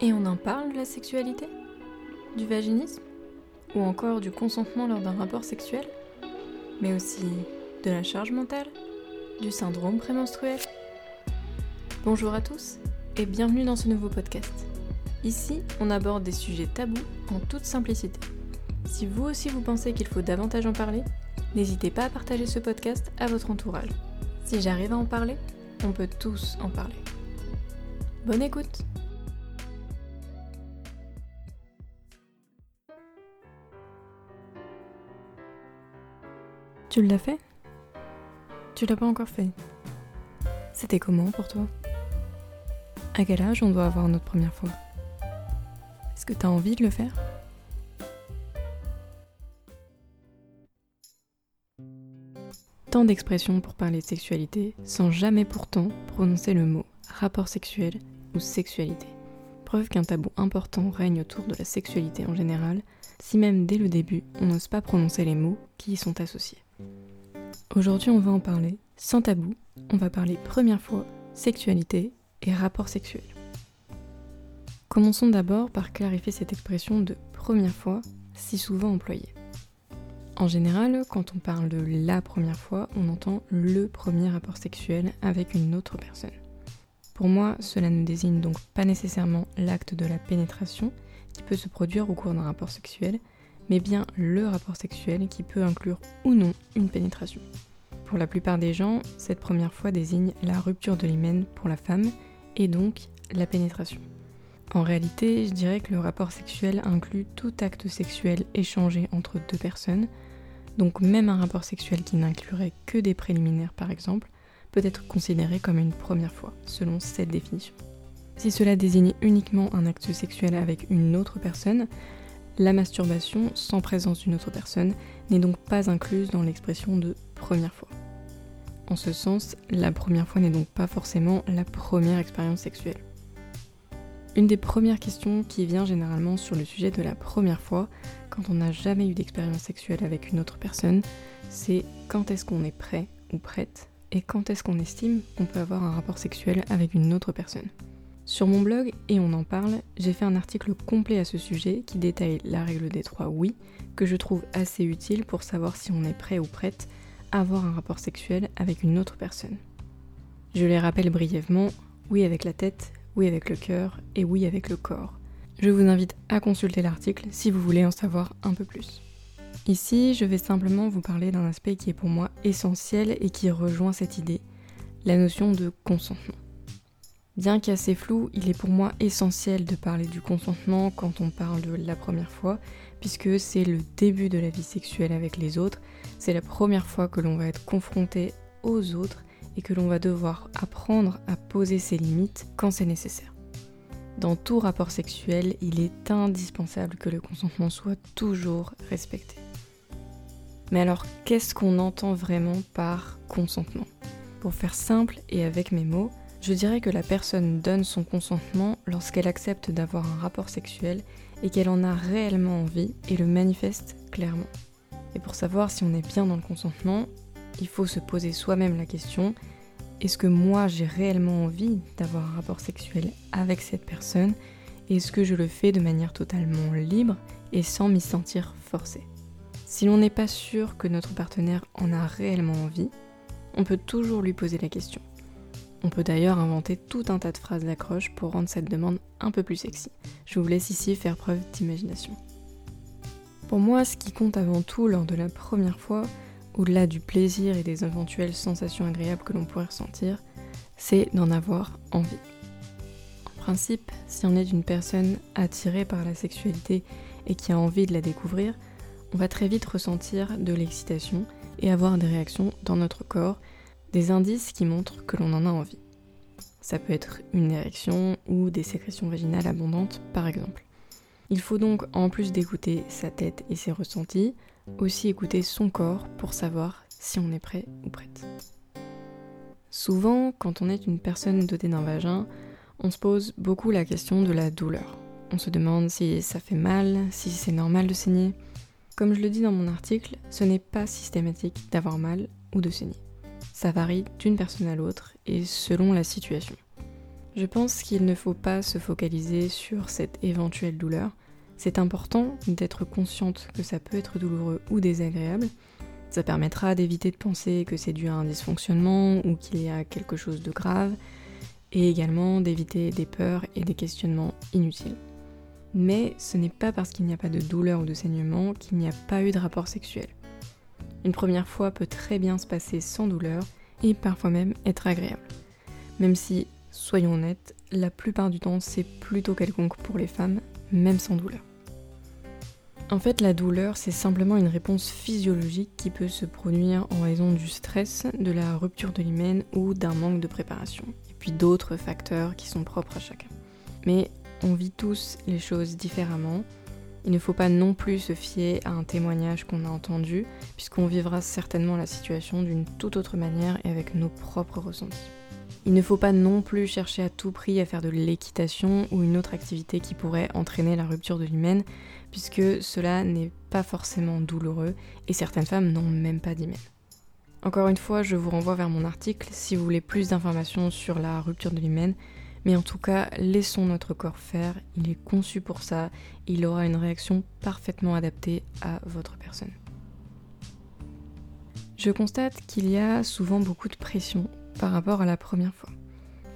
Et on en parle de la sexualité? Du vaginisme? Ou encore du consentement lors d'un rapport sexuel? Mais aussi de la charge mentale? Du syndrome prémenstruel? Bonjour à tous et bienvenue dans ce nouveau podcast. Ici, on aborde des sujets tabous en toute simplicité. Si vous aussi vous pensez qu'il faut davantage en parler, n'hésitez pas à partager ce podcast à votre entourage. Si j'arrive à en parler, on peut tous en parler. Bonne écoute Tu l'as fait? Tu l'as pas encore fait. C'était comment pour toi? À quel âge on doit avoir notre première fois? Est-ce que tu as envie de le faire? Tant d'expressions pour parler de sexualité sans jamais pourtant prononcer le mot rapport sexuel ou sexualité. Preuve qu'un tabou important règne autour de la sexualité en général, si même dès le début on n'ose pas prononcer les mots qui y sont associés. Aujourd'hui, on va en parler sans tabou. On va parler première fois sexualité et rapport sexuel. Commençons d'abord par clarifier cette expression de première fois si souvent employée. En général, quand on parle de la première fois, on entend le premier rapport sexuel avec une autre personne. Pour moi, cela ne désigne donc pas nécessairement l'acte de la pénétration qui peut se produire au cours d'un rapport sexuel, mais bien le rapport sexuel qui peut inclure ou non une pénétration. Pour la plupart des gens, cette première fois désigne la rupture de l'hymen pour la femme et donc la pénétration. En réalité, je dirais que le rapport sexuel inclut tout acte sexuel échangé entre deux personnes, donc même un rapport sexuel qui n'inclurait que des préliminaires par exemple, peut être considéré comme une première fois, selon cette définition. Si cela désigne uniquement un acte sexuel avec une autre personne, la masturbation sans présence d'une autre personne n'est donc pas incluse dans l'expression de première fois. En ce sens, la première fois n'est donc pas forcément la première expérience sexuelle. Une des premières questions qui vient généralement sur le sujet de la première fois, quand on n'a jamais eu d'expérience sexuelle avec une autre personne, c'est quand est-ce qu'on est prêt ou prête et quand est-ce qu'on estime qu'on peut avoir un rapport sexuel avec une autre personne. Sur mon blog, et on en parle, j'ai fait un article complet à ce sujet qui détaille la règle des trois oui, que je trouve assez utile pour savoir si on est prêt ou prête à avoir un rapport sexuel avec une autre personne. Je les rappelle brièvement, oui avec la tête, oui avec le cœur et oui avec le corps. Je vous invite à consulter l'article si vous voulez en savoir un peu plus. Ici, je vais simplement vous parler d'un aspect qui est pour moi essentiel et qui rejoint cette idée, la notion de consentement. Bien qu'assez flou, il est pour moi essentiel de parler du consentement quand on parle de la première fois, puisque c'est le début de la vie sexuelle avec les autres, c'est la première fois que l'on va être confronté aux autres et que l'on va devoir apprendre à poser ses limites quand c'est nécessaire. Dans tout rapport sexuel, il est indispensable que le consentement soit toujours respecté. Mais alors, qu'est-ce qu'on entend vraiment par consentement? Pour faire simple et avec mes mots, je dirais que la personne donne son consentement lorsqu'elle accepte d'avoir un rapport sexuel et qu'elle en a réellement envie et le manifeste clairement. Et pour savoir si on est bien dans le consentement, il faut se poser soi-même la question est-ce que moi j'ai réellement envie d'avoir un rapport sexuel avec cette personne? Est-ce que je le fais de manière totalement libre et sans m'y sentir forcé Si l'on n'est pas sûr que notre partenaire en a réellement envie, on peut toujours lui poser la question. On peut d'ailleurs inventer tout un tas de phrases d'accroche pour rendre cette demande un peu plus sexy. Je vous laisse ici faire preuve d'imagination. Pour moi, ce qui compte avant tout lors de la première fois, au-delà du plaisir et des éventuelles sensations agréables que l'on pourrait ressentir, c'est d'en avoir envie. En principe, si on est une personne attirée par la sexualité et qui a envie de la découvrir, on va très vite ressentir de l'excitation et avoir des réactions dans notre corps des indices qui montrent que l'on en a envie. Ça peut être une érection ou des sécrétions vaginales abondantes par exemple. Il faut donc, en plus d'écouter sa tête et ses ressentis, aussi écouter son corps pour savoir si on est prêt ou prête. Souvent, quand on est une personne dotée d'un vagin, on se pose beaucoup la question de la douleur. On se demande si ça fait mal, si c'est normal de saigner. Comme je le dis dans mon article, ce n'est pas systématique d'avoir mal ou de saigner. Ça varie d'une personne à l'autre et selon la situation. Je pense qu'il ne faut pas se focaliser sur cette éventuelle douleur. C'est important d'être consciente que ça peut être douloureux ou désagréable. Ça permettra d'éviter de penser que c'est dû à un dysfonctionnement ou qu'il y a quelque chose de grave, et également d'éviter des peurs et des questionnements inutiles. Mais ce n'est pas parce qu'il n'y a pas de douleur ou de saignement qu'il n'y a pas eu de rapport sexuel. Une première fois peut très bien se passer sans douleur et parfois même être agréable. Même si, soyons honnêtes, la plupart du temps c'est plutôt quelconque pour les femmes, même sans douleur. En fait, la douleur, c'est simplement une réponse physiologique qui peut se produire en raison du stress, de la rupture de l'hymen ou d'un manque de préparation, et puis d'autres facteurs qui sont propres à chacun. Mais on vit tous les choses différemment. Il ne faut pas non plus se fier à un témoignage qu'on a entendu, puisqu'on vivra certainement la situation d'une toute autre manière et avec nos propres ressentis. Il ne faut pas non plus chercher à tout prix à faire de l'équitation ou une autre activité qui pourrait entraîner la rupture de l'hymen, puisque cela n'est pas forcément douloureux et certaines femmes n'ont même pas d'hymen. Encore une fois, je vous renvoie vers mon article si vous voulez plus d'informations sur la rupture de l'hymen, mais en tout cas, laissons notre corps faire, il est conçu pour ça, il aura une réaction parfaitement adaptée à votre personne. Je constate qu'il y a souvent beaucoup de pression par rapport à la première fois,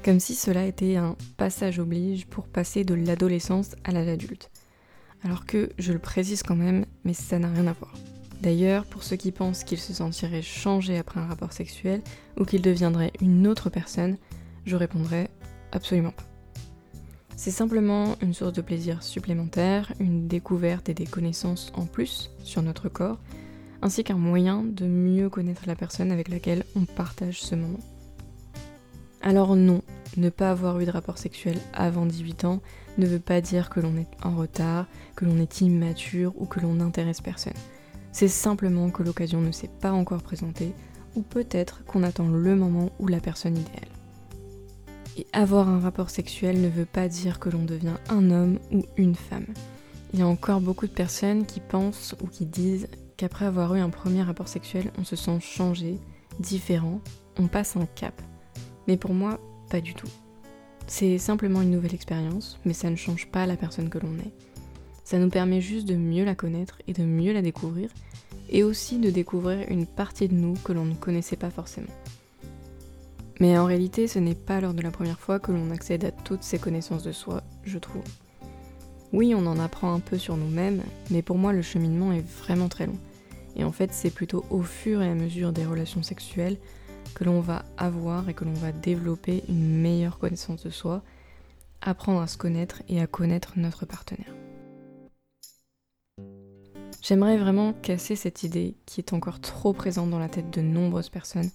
comme si cela était un passage oblige pour passer de l'adolescence à l'âge adulte. Alors que, je le précise quand même, mais ça n'a rien à voir. D'ailleurs, pour ceux qui pensent qu'ils se sentiraient changés après un rapport sexuel ou qu'ils deviendraient une autre personne, je répondrai absolument pas. C'est simplement une source de plaisir supplémentaire, une découverte et des connaissances en plus sur notre corps, ainsi qu'un moyen de mieux connaître la personne avec laquelle on partage ce moment. Alors non, ne pas avoir eu de rapport sexuel avant 18 ans ne veut pas dire que l'on est en retard, que l'on est immature ou que l'on n'intéresse personne. C'est simplement que l'occasion ne s'est pas encore présentée, ou peut-être qu'on attend le moment où la personne idéale. Et avoir un rapport sexuel ne veut pas dire que l'on devient un homme ou une femme. Il y a encore beaucoup de personnes qui pensent ou qui disent qu'après avoir eu un premier rapport sexuel, on se sent changé, différent, on passe un cap. Mais pour moi, pas du tout. C'est simplement une nouvelle expérience, mais ça ne change pas la personne que l'on est. Ça nous permet juste de mieux la connaître et de mieux la découvrir, et aussi de découvrir une partie de nous que l'on ne connaissait pas forcément. Mais en réalité, ce n'est pas lors de la première fois que l'on accède à toutes ces connaissances de soi, je trouve. Oui, on en apprend un peu sur nous-mêmes, mais pour moi le cheminement est vraiment très long. Et en fait, c'est plutôt au fur et à mesure des relations sexuelles que l'on va avoir et que l'on va développer une meilleure connaissance de soi, apprendre à se connaître et à connaître notre partenaire. J'aimerais vraiment casser cette idée qui est encore trop présente dans la tête de nombreuses personnes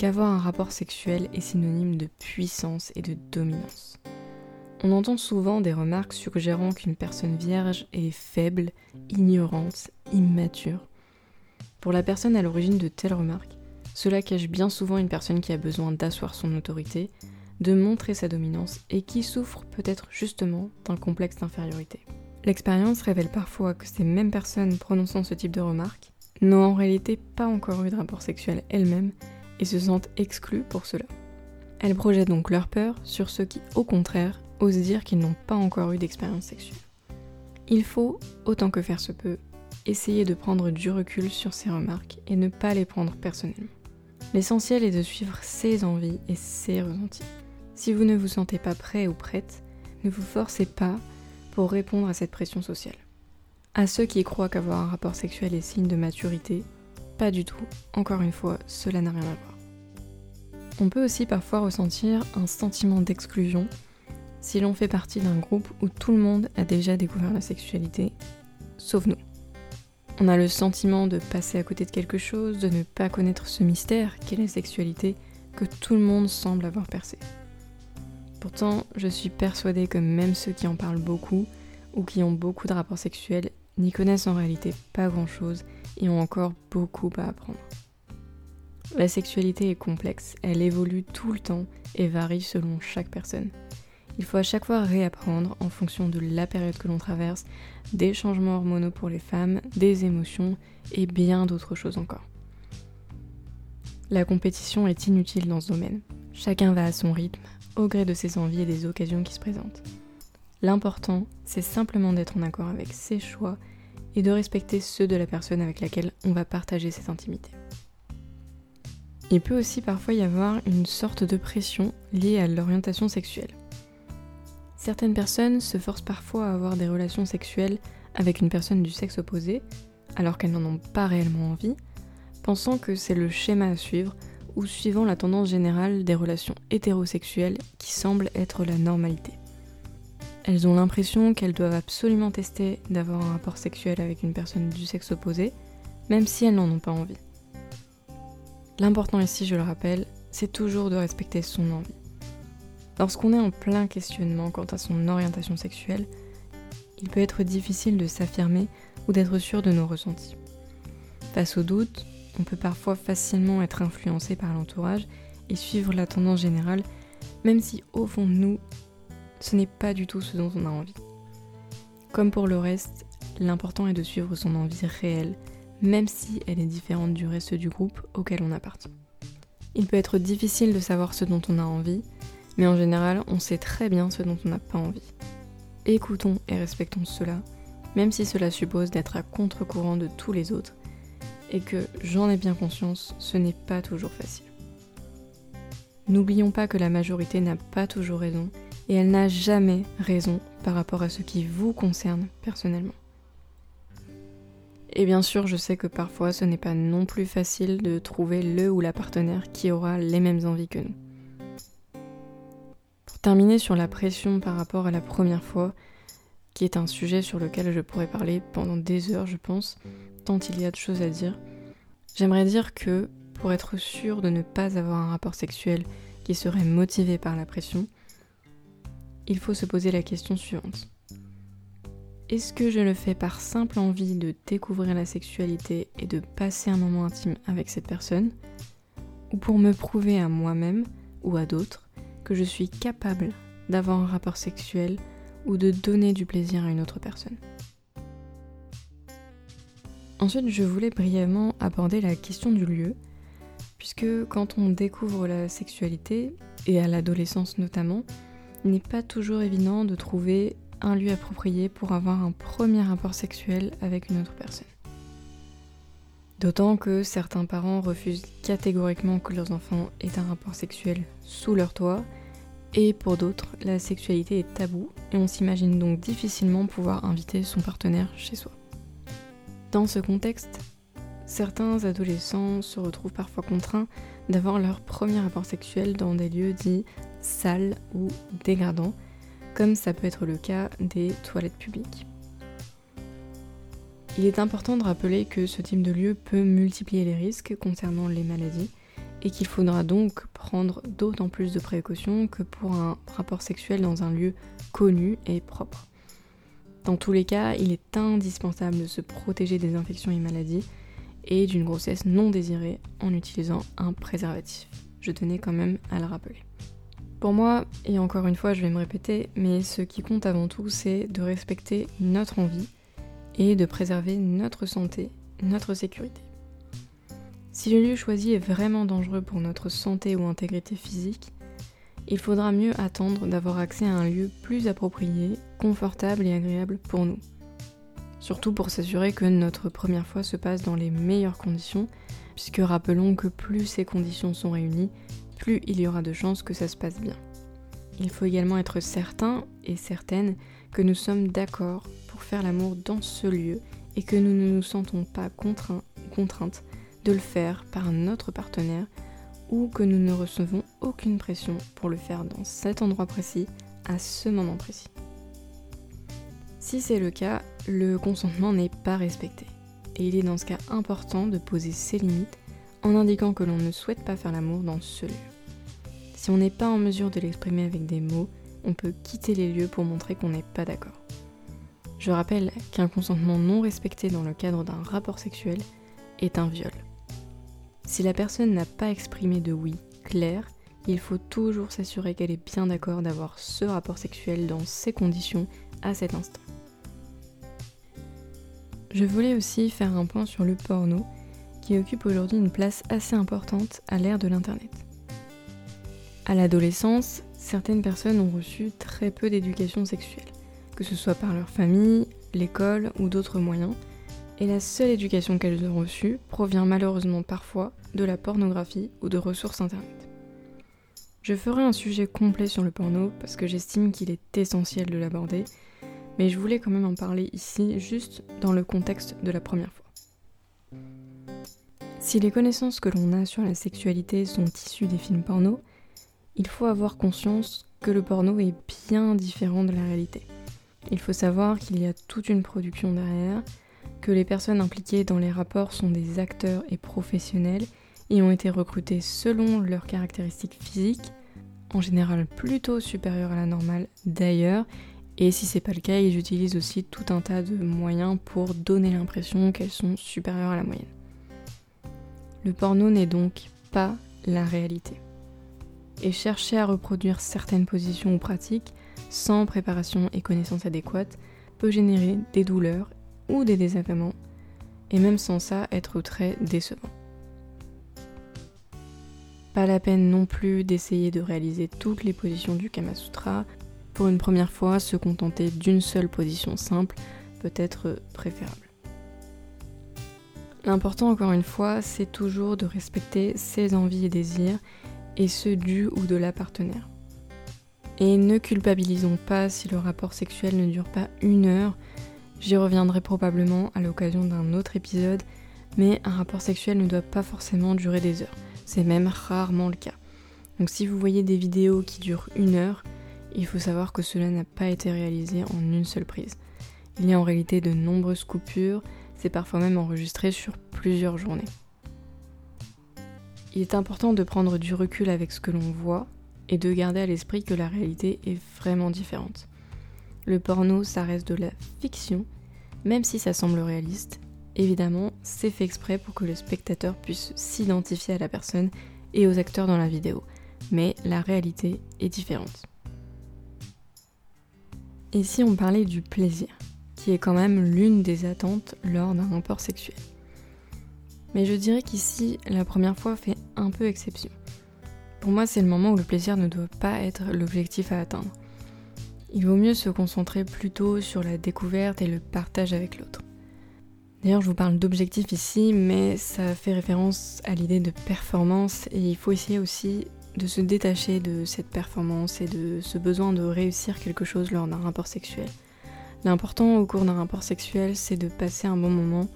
qu'avoir un rapport sexuel est synonyme de puissance et de dominance. On entend souvent des remarques suggérant qu'une personne vierge est faible, ignorante, immature. Pour la personne à l'origine de telles remarques, cela cache bien souvent une personne qui a besoin d'asseoir son autorité, de montrer sa dominance et qui souffre peut-être justement d'un complexe d'infériorité. L'expérience révèle parfois que ces mêmes personnes prononçant ce type de remarques n'ont en réalité pas encore eu de rapport sexuel elles-mêmes et se sentent exclus pour cela. Elles projettent donc leur peur sur ceux qui, au contraire, osent dire qu'ils n'ont pas encore eu d'expérience sexuelle. Il faut, autant que faire se peut, essayer de prendre du recul sur ces remarques et ne pas les prendre personnellement. L'essentiel est de suivre ses envies et ses ressentis. Si vous ne vous sentez pas prêt ou prête, ne vous forcez pas pour répondre à cette pression sociale. À ceux qui croient qu'avoir un rapport sexuel est signe de maturité, pas du tout. Encore une fois, cela n'a rien à voir. On peut aussi parfois ressentir un sentiment d'exclusion si l'on fait partie d'un groupe où tout le monde a déjà découvert la sexualité, sauf nous. On a le sentiment de passer à côté de quelque chose, de ne pas connaître ce mystère qu'est la sexualité que tout le monde semble avoir percé. Pourtant, je suis persuadée que même ceux qui en parlent beaucoup ou qui ont beaucoup de rapports sexuels n'y connaissent en réalité pas grand-chose et ont encore beaucoup à apprendre. La sexualité est complexe, elle évolue tout le temps et varie selon chaque personne. Il faut à chaque fois réapprendre en fonction de la période que l'on traverse, des changements hormonaux pour les femmes, des émotions et bien d'autres choses encore. La compétition est inutile dans ce domaine. Chacun va à son rythme, au gré de ses envies et des occasions qui se présentent. L'important, c'est simplement d'être en accord avec ses choix et de respecter ceux de la personne avec laquelle on va partager cette intimité. Il peut aussi parfois y avoir une sorte de pression liée à l'orientation sexuelle. Certaines personnes se forcent parfois à avoir des relations sexuelles avec une personne du sexe opposé, alors qu'elles n'en ont pas réellement envie, pensant que c'est le schéma à suivre ou suivant la tendance générale des relations hétérosexuelles qui semble être la normalité. Elles ont l'impression qu'elles doivent absolument tester d'avoir un rapport sexuel avec une personne du sexe opposé, même si elles n'en ont pas envie. L'important ici, je le rappelle, c'est toujours de respecter son envie. Lorsqu'on est en plein questionnement quant à son orientation sexuelle, il peut être difficile de s'affirmer ou d'être sûr de nos ressentis. Face au doute, on peut parfois facilement être influencé par l'entourage et suivre la tendance générale, même si au fond de nous, ce n'est pas du tout ce dont on a envie. Comme pour le reste, l'important est de suivre son envie réelle, même si elle est différente du reste du groupe auquel on appartient. Il peut être difficile de savoir ce dont on a envie, mais en général, on sait très bien ce dont on n'a pas envie. Écoutons et respectons cela, même si cela suppose d'être à contre-courant de tous les autres, et que j'en ai bien conscience, ce n'est pas toujours facile. N'oublions pas que la majorité n'a pas toujours raison, et elle n'a jamais raison par rapport à ce qui vous concerne personnellement. Et bien sûr, je sais que parfois ce n'est pas non plus facile de trouver le ou la partenaire qui aura les mêmes envies que nous. Pour terminer sur la pression par rapport à la première fois, qui est un sujet sur lequel je pourrais parler pendant des heures, je pense, tant il y a de choses à dire, j'aimerais dire que pour être sûr de ne pas avoir un rapport sexuel qui serait motivé par la pression, il faut se poser la question suivante. Est-ce que je le fais par simple envie de découvrir la sexualité et de passer un moment intime avec cette personne? Ou pour me prouver à moi-même ou à d'autres que je suis capable d'avoir un rapport sexuel ou de donner du plaisir à une autre personne? Ensuite, je voulais brièvement aborder la question du lieu, puisque quand on découvre la sexualité, et à l'adolescence notamment, il n'est pas toujours évident de trouver un lieu approprié pour avoir un premier rapport sexuel avec une autre personne. D'autant que certains parents refusent catégoriquement que leurs enfants aient un rapport sexuel sous leur toit, et pour d'autres, la sexualité est tabou et on s'imagine donc difficilement pouvoir inviter son partenaire chez soi. Dans ce contexte, certains adolescents se retrouvent parfois contraints d'avoir leur premier rapport sexuel dans des lieux dits sales ou dégradants, comme ça peut être le cas des toilettes publiques. Il est important de rappeler que ce type de lieu peut multiplier les risques concernant les maladies et qu'il faudra donc prendre d'autant plus de précautions que pour un rapport sexuel dans un lieu connu et propre. Dans tous les cas, il est indispensable de se protéger des infections et maladies et d'une grossesse non désirée en utilisant un préservatif. Je tenais quand même à le rappeler. Pour moi, et encore une fois je vais me répéter, mais ce qui compte avant tout c'est de respecter notre envie et de préserver notre santé, notre sécurité. Si le lieu choisi est vraiment dangereux pour notre santé ou intégrité physique, il faudra mieux attendre d'avoir accès à un lieu plus approprié, confortable et agréable pour nous. Surtout pour s'assurer que notre première fois se passe dans les meilleures conditions, puisque rappelons que plus ces conditions sont réunies, plus il y aura de chances que ça se passe bien. Il faut également être certain et certaine que nous sommes d'accord pour faire l'amour dans ce lieu et que nous ne nous sentons pas contraints ou contraintes de le faire par notre partenaire ou que nous ne recevons aucune pression pour le faire dans cet endroit précis, à ce moment précis. Si c'est le cas, le consentement n'est pas respecté. Et il est dans ce cas important de poser ses limites en indiquant que l'on ne souhaite pas faire l'amour dans ce lieu. Si on n'est pas en mesure de l'exprimer avec des mots, on peut quitter les lieux pour montrer qu'on n'est pas d'accord. Je rappelle qu'un consentement non respecté dans le cadre d'un rapport sexuel est un viol. Si la personne n'a pas exprimé de oui clair, il faut toujours s'assurer qu'elle est bien d'accord d'avoir ce rapport sexuel dans ces conditions à cet instant. Je voulais aussi faire un point sur le porno qui occupe aujourd'hui une place assez importante à l'ère de l'Internet. À l'adolescence, certaines personnes ont reçu très peu d'éducation sexuelle, que ce soit par leur famille, l'école ou d'autres moyens, et la seule éducation qu'elles ont reçue provient malheureusement parfois de la pornographie ou de ressources internet. Je ferai un sujet complet sur le porno parce que j'estime qu'il est essentiel de l'aborder, mais je voulais quand même en parler ici juste dans le contexte de la première fois. Si les connaissances que l'on a sur la sexualité sont issues des films porno, il faut avoir conscience que le porno est bien différent de la réalité. Il faut savoir qu'il y a toute une production derrière, que les personnes impliquées dans les rapports sont des acteurs et professionnels et ont été recrutés selon leurs caractéristiques physiques, en général plutôt supérieures à la normale d'ailleurs, et si c'est pas le cas, ils utilisent aussi tout un tas de moyens pour donner l'impression qu'elles sont supérieures à la moyenne. Le porno n'est donc pas la réalité. Et chercher à reproduire certaines positions ou pratiques sans préparation et connaissances adéquates peut générer des douleurs ou des désagréments, et même sans ça être très décevant. Pas la peine non plus d'essayer de réaliser toutes les positions du Kama Sutra. Pour une première fois, se contenter d'une seule position simple peut être préférable. L'important encore une fois, c'est toujours de respecter ses envies et désirs et ceux du ou de la partenaire. Et ne culpabilisons pas si le rapport sexuel ne dure pas une heure. J'y reviendrai probablement à l'occasion d'un autre épisode, mais un rapport sexuel ne doit pas forcément durer des heures. C'est même rarement le cas. Donc si vous voyez des vidéos qui durent une heure, il faut savoir que cela n'a pas été réalisé en une seule prise. Il y a en réalité de nombreuses coupures, c'est parfois même enregistré sur plusieurs journées. Il est important de prendre du recul avec ce que l'on voit et de garder à l'esprit que la réalité est vraiment différente. Le porno, ça reste de la fiction, même si ça semble réaliste, Évidemment, c'est fait exprès pour que le spectateur puisse s'identifier à la personne et aux acteurs dans la vidéo, mais la réalité est différente. Et si on parlait du plaisir, qui est quand même l'une des attentes lors d'un rapport sexuel? Mais je dirais qu'ici, la première fois fait un peu exception. Pour moi, c'est le moment où le plaisir ne doit pas être l'objectif à atteindre. Il vaut mieux se concentrer plutôt sur la découverte et le partage avec l'autre. D'ailleurs, je vous parle d'objectifs ici, mais ça fait référence à l'idée de performance et il faut essayer aussi de se détacher de cette performance et de ce besoin de réussir quelque chose lors d'un rapport sexuel. L'important au cours d'un rapport sexuel, c'est de passer un bon moment,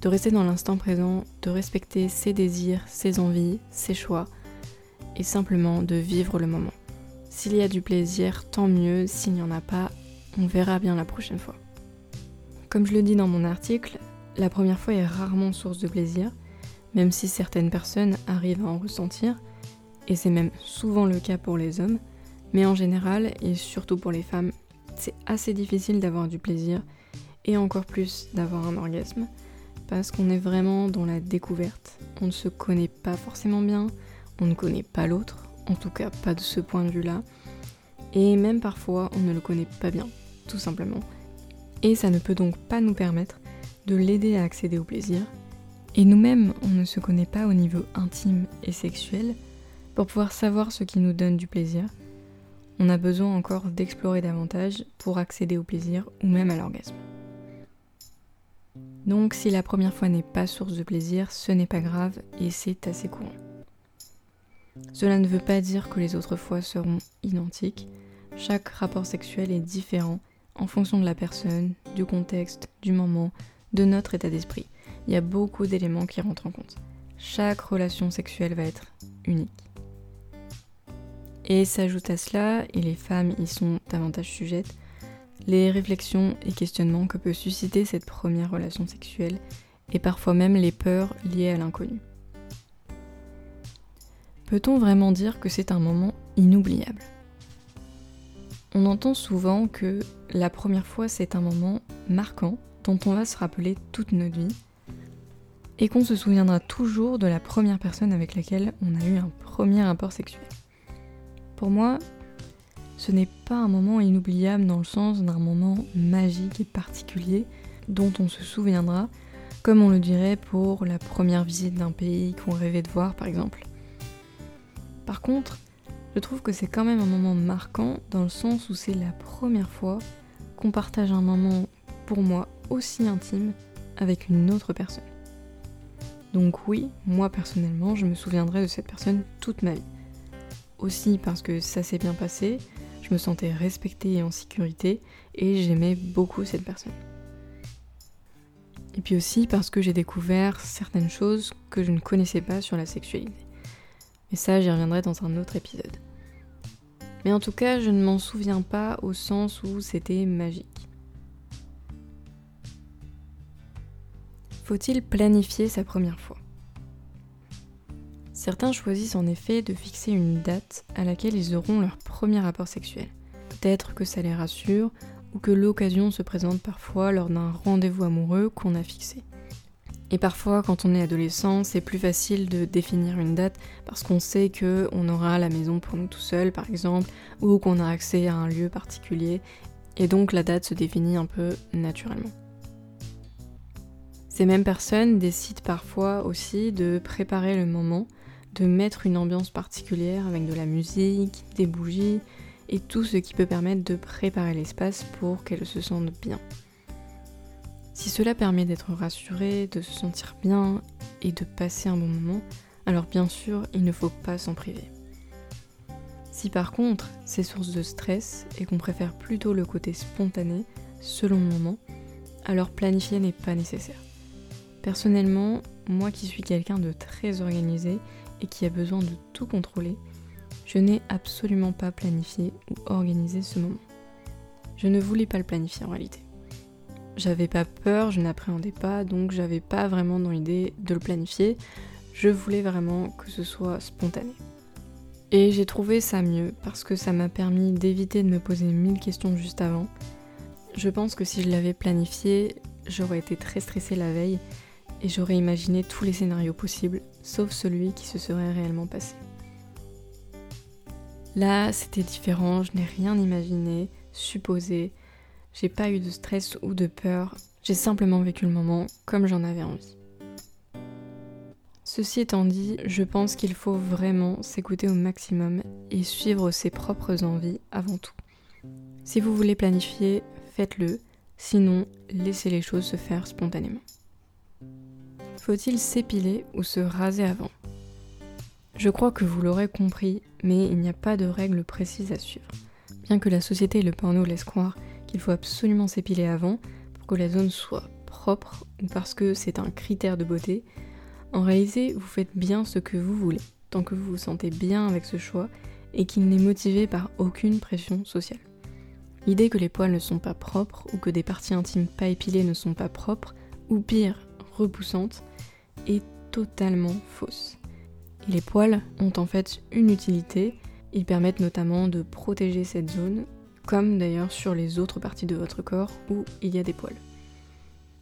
de rester dans l'instant présent, de respecter ses désirs, ses envies, ses choix, et simplement de vivre le moment. S'il y a du plaisir, tant mieux, s'il n'y en a pas, on verra bien la prochaine fois. Comme je le dis dans mon article, la première fois est rarement source de plaisir, même si certaines personnes arrivent à en ressentir, et c'est même souvent le cas pour les hommes, mais en général, et surtout pour les femmes, c'est assez difficile d'avoir du plaisir, et encore plus d'avoir un orgasme, parce qu'on est vraiment dans la découverte. On ne se connaît pas forcément bien, on ne connaît pas l'autre, en tout cas pas de ce point de vue-là, et même parfois on ne le connaît pas bien, tout simplement. Et ça ne peut donc pas nous permettre de l'aider à accéder au plaisir. Et nous-mêmes, on ne se connaît pas au niveau intime et sexuel. Pour pouvoir savoir ce qui nous donne du plaisir, on a besoin encore d'explorer davantage pour accéder au plaisir ou même à l'orgasme. Donc si la première fois n'est pas source de plaisir, ce n'est pas grave et c'est assez courant. Cela ne veut pas dire que les autres fois seront identiques. Chaque rapport sexuel est différent en fonction de la personne, du contexte, du moment, de notre état d'esprit. Il y a beaucoup d'éléments qui rentrent en compte. Chaque relation sexuelle va être unique. Et s'ajoute à cela, et les femmes y sont davantage sujettes, les réflexions et questionnements que peut susciter cette première relation sexuelle, et parfois même les peurs liées à l'inconnu. Peut-on vraiment dire que c'est un moment inoubliable? On entend souvent que la première fois c'est un moment marquant dont on va se rappeler toute notre vie, et qu'on se souviendra toujours de la première personne avec laquelle on a eu un premier rapport sexuel. Pour moi, ce n'est pas un moment inoubliable dans le sens d'un moment magique et particulier dont on se souviendra, comme on le dirait pour la première visite d'un pays qu'on rêvait de voir par exemple. Par contre, je trouve que c'est quand même un moment marquant dans le sens où c'est la première fois qu'on partage un moment pour moi aussi intime avec une autre personne. Donc oui, moi personnellement, je me souviendrai de cette personne toute ma vie. Aussi parce que ça s'est bien passé, je me sentais respectée et en sécurité et j'aimais beaucoup cette personne. Et puis aussi parce que j'ai découvert certaines choses que je ne connaissais pas sur la sexualité. Mais ça, j'y reviendrai dans un autre épisode. Mais en tout cas, je ne m'en souviens pas au sens où c'était magique. Faut-il planifier sa première fois? Certains choisissent en effet de fixer une date à laquelle ils auront leur premier rapport sexuel. Peut-être que ça les rassure ou que l'occasion se présente parfois lors d'un rendez-vous amoureux qu'on a fixé. Et parfois, quand on est adolescent, c'est plus facile de définir une date parce qu'on sait que on aura la maison pour nous tout seul, par exemple, ou qu'on a accès à un lieu particulier, et donc la date se définit un peu naturellement. Ces mêmes personnes décident parfois aussi de préparer le moment, de mettre une ambiance particulière avec de la musique, des bougies et tout ce qui peut permettre de préparer l'espace pour qu'elles se sentent bien. Si cela permet d'être rassuré, de se sentir bien et de passer un bon moment, alors bien sûr, il ne faut pas s'en priver. Si par contre, c'est source de stress et qu'on préfère plutôt le côté spontané, selon le moment, alors planifier n'est pas nécessaire. Personnellement, moi qui suis quelqu'un de très organisé et qui a besoin de tout contrôler, je n'ai absolument pas planifié ou organisé ce moment. Je ne voulais pas le planifier en réalité. J'avais pas peur, je n'appréhendais pas, donc j'avais pas vraiment dans l'idée de le planifier. Je voulais vraiment que ce soit spontané. Et j'ai trouvé ça mieux parce que ça m'a permis d'éviter de me poser mille questions juste avant. Je pense que si je l'avais planifié, j'aurais été très stressée la veille et j'aurais imaginé tous les scénarios possibles, sauf celui qui se serait réellement passé. Là, c'était différent, je n'ai rien imaginé, supposé, j'ai pas eu de stress ou de peur, j'ai simplement vécu le moment comme j'en avais envie. Ceci étant dit, je pense qu'il faut vraiment s'écouter au maximum et suivre ses propres envies avant tout. Si vous voulez planifier, faites-le, sinon laissez les choses se faire spontanément. Faut-il s'épiler ou se raser avant? Je crois que vous l'aurez compris, mais il n'y a pas de règle précise à suivre. Bien que la société et le porno laissent croire qu'il faut absolument s'épiler avant pour que la zone soit propre ou parce que c'est un critère de beauté, en réalité, vous faites bien ce que vous voulez, tant que vous vous sentez bien avec ce choix et qu'il n'est motivé par aucune pression sociale. L'idée que les poils ne sont pas propres ou que des parties intimes pas épilées ne sont pas propres, ou pire, repoussantes, est totalement fausse. les poils ont en fait une utilité, ils permettent notamment de protéger cette zone comme d'ailleurs sur les autres parties de votre corps où il y a des poils.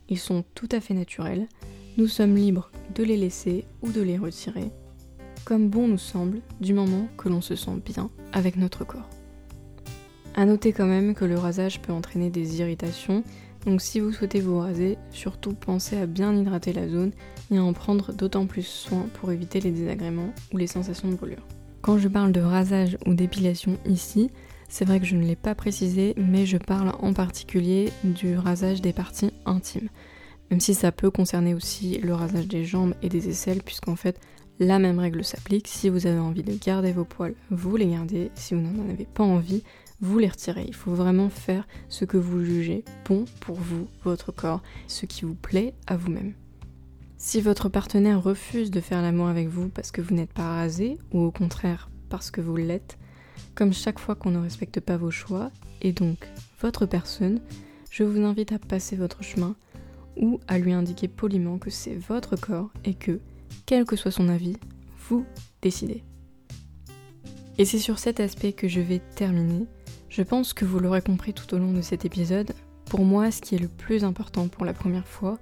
Ils sont tout à fait naturels, nous sommes libres de les laisser ou de les retirer, comme bon nous semble, du moment que l'on se sent bien avec notre corps. A noter quand même que le rasage peut entraîner des irritations, donc si vous souhaitez vous raser, surtout pensez à bien hydrater la zone et à en prendre d'autant plus soin pour éviter les désagréments ou les sensations de brûlure. Quand je parle de rasage ou d'épilation ici, c'est vrai que je ne l'ai pas précisé, mais je parle en particulier du rasage des parties intimes. Même si ça peut concerner aussi le rasage des jambes et des aisselles, puisqu'en fait, la même règle s'applique. Si vous avez envie de garder vos poils, vous les gardez. Si vous n'en avez pas envie, vous les retirez. Il faut vraiment faire ce que vous jugez bon pour vous, votre corps, ce qui vous plaît à vous-même. Si votre partenaire refuse de faire l'amour avec vous parce que vous n'êtes pas rasé, ou au contraire parce que vous l'êtes, comme chaque fois qu'on ne respecte pas vos choix, et donc votre personne, je vous invite à passer votre chemin ou à lui indiquer poliment que c'est votre corps et que, quel que soit son avis, vous décidez. Et c'est sur cet aspect que je vais terminer. Je pense que vous l'aurez compris tout au long de cet épisode. Pour moi, ce qui est le plus important pour la première fois,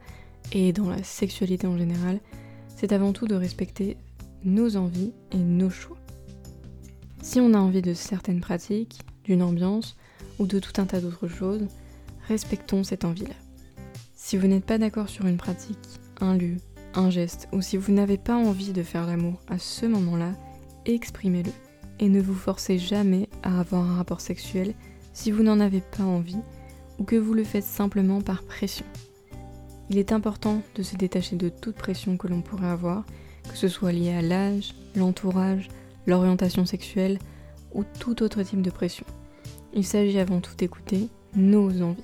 et dans la sexualité en général, c'est avant tout de respecter nos envies et nos choix. Si on a envie de certaines pratiques, d'une ambiance ou de tout un tas d'autres choses, respectons cette envie-là. Si vous n'êtes pas d'accord sur une pratique, un lieu, un geste, ou si vous n'avez pas envie de faire l'amour à ce moment-là, exprimez-le. et ne vous forcez jamais à avoir un rapport sexuel si vous n'en avez pas envie ou que vous le faites simplement par pression. Il est important de se détacher de toute pression que l'on pourrait avoir, que ce soit lié à l'âge, l'entourage, l'orientation sexuelle ou tout autre type de pression. Il s'agit avant tout d'écouter nos envies.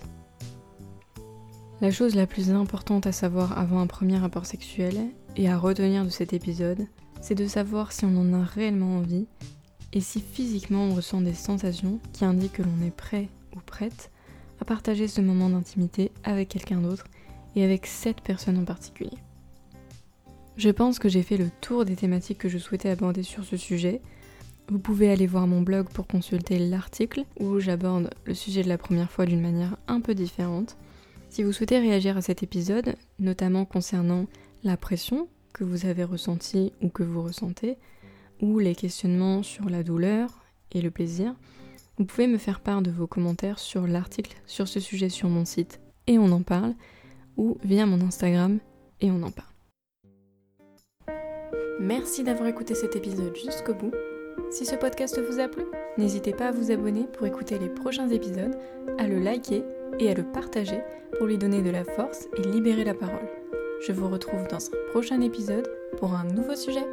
La chose la plus importante à savoir avant un premier rapport sexuel et à retenir de cet épisode, c'est de savoir si on en a réellement envie et si physiquement on ressent des sensations qui indiquent que l'on est prêt ou prête à partager ce moment d'intimité avec quelqu'un d'autre et avec cette personne en particulier. Je pense que j'ai fait le tour des thématiques que je souhaitais aborder sur ce sujet. Vous pouvez aller voir mon blog pour consulter l'article où j'aborde le sujet de la première fois d'une manière un peu différente. Si vous souhaitez réagir à cet épisode, notamment concernant la pression que vous avez ressentie ou que vous ressentez, ou les questionnements sur la douleur et le plaisir, vous pouvez me faire part de vos commentaires sur l'article sur ce sujet sur mon site et on en parle, ou via mon Instagram et on en parle. Merci d'avoir écouté cet épisode jusqu'au bout. Si ce podcast vous a plu, n'hésitez pas à vous abonner pour écouter les prochains épisodes, à le liker et à le partager pour lui donner de la force et libérer la parole. Je vous retrouve dans un prochain épisode pour un nouveau sujet.